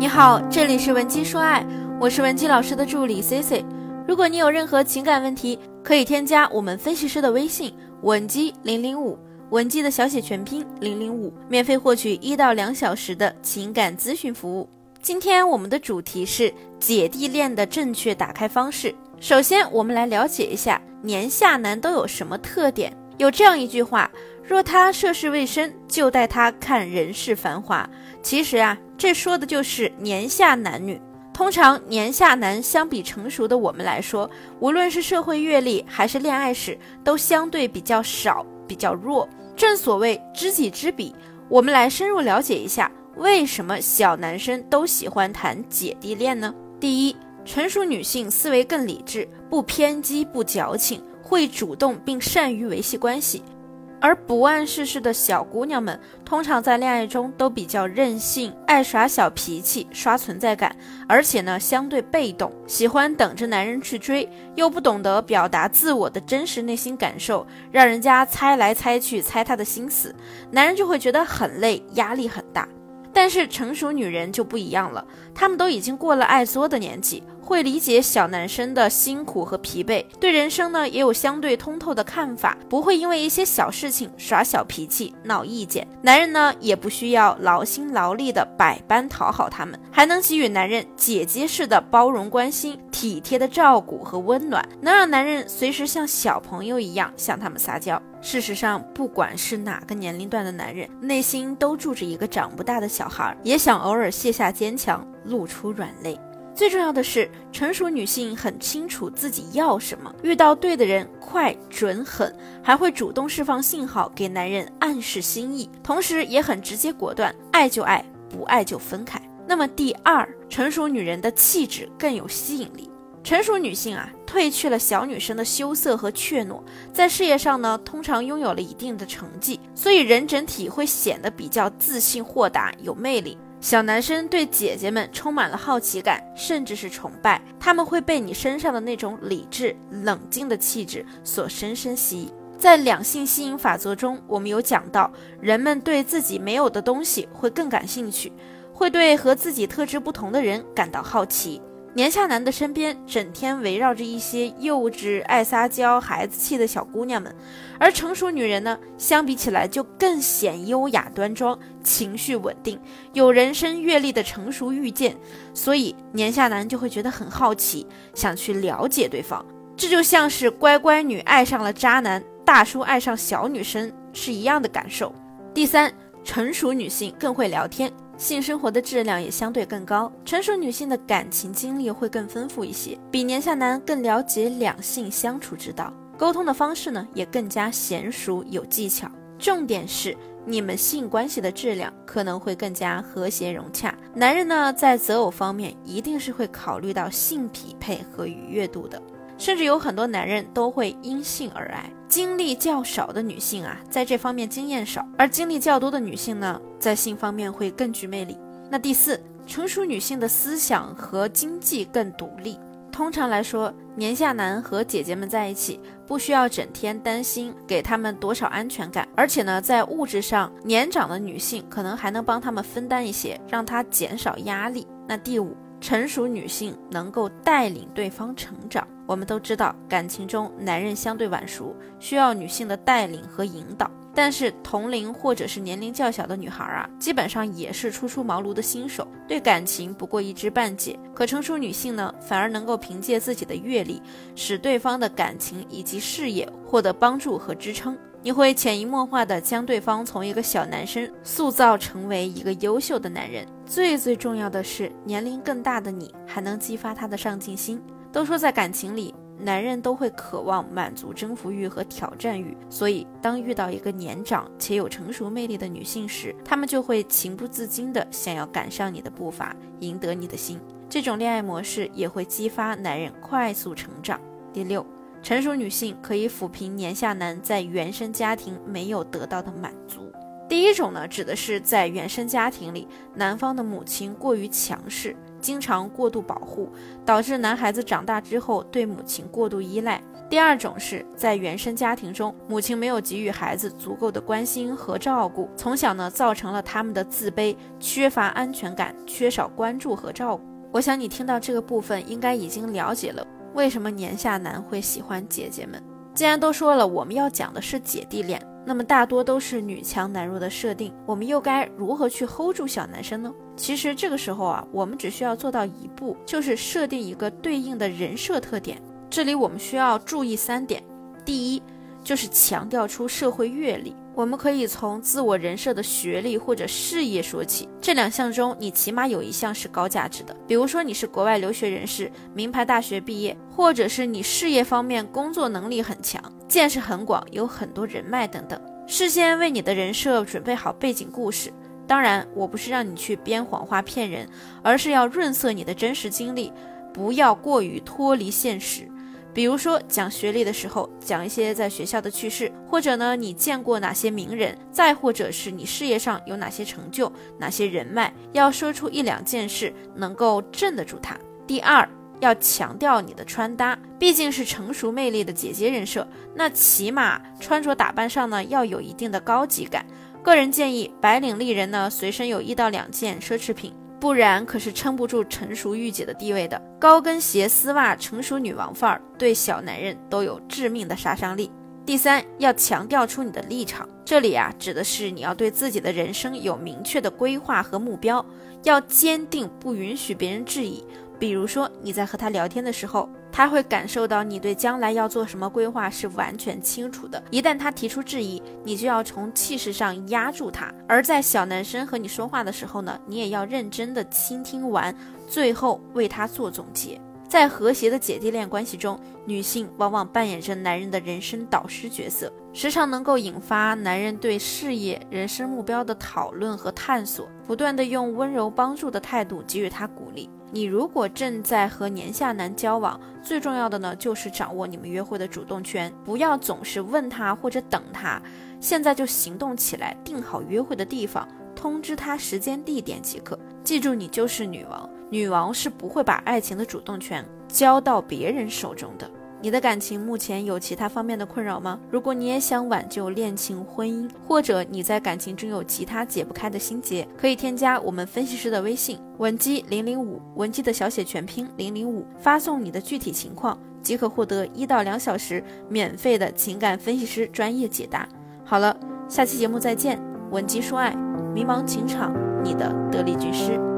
你好，这里是文姬说爱，我是文姬老师的助理 C C。如果你有任何情感问题，可以添加我们分析师的微信文姬零零五，文姬的小写全拼零零五，免费获取一到两小时的情感咨询服务。今天我们的主题是姐弟恋的正确打开方式。首先，我们来了解一下年下男都有什么特点。有这样一句话：若他涉世未深，就带他看人世繁华。其实啊，这说的就是年下男女。通常年下男相比成熟的我们来说，无论是社会阅历还是恋爱史，都相对比较少、比较弱。正所谓知己知彼，我们来深入了解一下，为什么小男生都喜欢谈姐弟恋呢？第一，成熟女性思维更理智，不偏激，不矫情。会主动并善于维系关系，而不谙世事的小姑娘们，通常在恋爱中都比较任性，爱耍小脾气，刷存在感，而且呢相对被动，喜欢等着男人去追，又不懂得表达自我的真实内心感受，让人家猜来猜去，猜他的心思，男人就会觉得很累，压力很大。但是成熟女人就不一样了，她们都已经过了爱作的年纪。会理解小男生的辛苦和疲惫，对人生呢也有相对通透的看法，不会因为一些小事情耍小脾气、闹意见。男人呢也不需要劳心劳力的百般讨好他们，还能给予男人姐姐式的包容、关心、体贴的照顾和温暖，能让男人随时像小朋友一样向他们撒娇。事实上，不管是哪个年龄段的男人，内心都住着一个长不大的小孩，也想偶尔卸下坚强，露出软肋。最重要的是，成熟女性很清楚自己要什么，遇到对的人快、准、狠，还会主动释放信号给男人暗示心意，同时也很直接果断，爱就爱，不爱就分开。那么第二，成熟女人的气质更有吸引力。成熟女性啊，褪去了小女生的羞涩和怯懦，在事业上呢，通常拥有了一定的成绩，所以人整体会显得比较自信、豁达、有魅力。小男生对姐姐们充满了好奇感，甚至是崇拜。他们会被你身上的那种理智、冷静的气质所深深吸引。在两性吸引法则中，我们有讲到，人们对自己没有的东西会更感兴趣，会对和自己特质不同的人感到好奇。年下男的身边整天围绕着一些幼稚、爱撒娇、孩子气的小姑娘们，而成熟女人呢，相比起来就更显优雅端庄、情绪稳定、有人生阅历的成熟遇见，所以年下男就会觉得很好奇，想去了解对方。这就像是乖乖女爱上了渣男，大叔爱上小女生是一样的感受。第三，成熟女性更会聊天。性生活的质量也相对更高，成熟女性的感情经历会更丰富一些，比年下男更了解两性相处之道，沟通的方式呢也更加娴熟有技巧。重点是你们性关系的质量可能会更加和谐融洽。男人呢在择偶方面一定是会考虑到性匹配和愉悦度的。甚至有很多男人都会因性而爱。经历较少的女性啊，在这方面经验少；而经历较多的女性呢，在性方面会更具魅力。那第四，成熟女性的思想和经济更独立。通常来说，年下男和姐姐们在一起，不需要整天担心给他们多少安全感，而且呢，在物质上，年长的女性可能还能帮他们分担一些，让他减少压力。那第五。成熟女性能够带领对方成长。我们都知道，感情中男人相对晚熟，需要女性的带领和引导。但是同龄或者是年龄较小的女孩啊，基本上也是初出茅庐的新手，对感情不过一知半解。可成熟女性呢，反而能够凭借自己的阅历，使对方的感情以及事业获得帮助和支撑。你会潜移默化地将对方从一个小男生塑造成为一个优秀的男人。最最重要的是，年龄更大的你还能激发他的上进心。都说在感情里，男人都会渴望满足征服欲和挑战欲，所以当遇到一个年长且有成熟魅力的女性时，他们就会情不自禁地想要赶上你的步伐，赢得你的心。这种恋爱模式也会激发男人快速成长。第六。成熟女性可以抚平年下男在原生家庭没有得到的满足。第一种呢，指的是在原生家庭里，男方的母亲过于强势，经常过度保护，导致男孩子长大之后对母亲过度依赖。第二种是在原生家庭中，母亲没有给予孩子足够的关心和照顾，从小呢造成了他们的自卑、缺乏安全感、缺少关注和照顾。我想你听到这个部分，应该已经了解了为什么年下男会喜欢姐姐们。既然都说了我们要讲的是姐弟恋，那么大多都是女强男弱的设定，我们又该如何去 hold 住小男生呢？其实这个时候啊，我们只需要做到一步，就是设定一个对应的人设特点。这里我们需要注意三点：第一，就是强调出社会阅历。我们可以从自我人设的学历或者事业说起，这两项中你起码有一项是高价值的。比如说你是国外留学人士，名牌大学毕业，或者是你事业方面工作能力很强，见识很广，有很多人脉等等。事先为你的人设准备好背景故事。当然，我不是让你去编谎话骗人，而是要润色你的真实经历，不要过于脱离现实。比如说讲学历的时候，讲一些在学校的趣事，或者呢你见过哪些名人，再或者是你事业上有哪些成就、哪些人脉，要说出一两件事能够镇得住他。第二，要强调你的穿搭，毕竟是成熟魅力的姐姐人设，那起码穿着打扮上呢要有一定的高级感。个人建议，白领丽人呢随身有一到两件奢侈品。不然可是撑不住成熟御姐的地位的。高跟鞋、丝袜，成熟女王范儿，对小男人都有致命的杀伤力。第三，要强调出你的立场，这里啊指的是你要对自己的人生有明确的规划和目标，要坚定，不允许别人质疑。比如说你在和他聊天的时候。他会感受到你对将来要做什么规划是完全清楚的。一旦他提出质疑，你就要从气势上压住他。而在小男生和你说话的时候呢，你也要认真的倾听完，最后为他做总结。在和谐的姐弟恋关系中，女性往往扮演着男人的人生导师角色，时常能够引发男人对事业、人生目标的讨论和探索，不断的用温柔帮助的态度给予他鼓励。你如果正在和年下男交往，最重要的呢就是掌握你们约会的主动权，不要总是问他或者等他，现在就行动起来，定好约会的地方，通知他时间地点即可。记住，你就是女王，女王是不会把爱情的主动权交到别人手中的。你的感情目前有其他方面的困扰吗？如果你也想挽救恋情、婚姻，或者你在感情中有其他解不开的心结，可以添加我们分析师的微信文姬零零五，文姬的小写全拼零零五，发送你的具体情况，即可获得一到两小时免费的情感分析师专业解答。好了，下期节目再见，文姬说爱，迷茫情场，你的得力军师。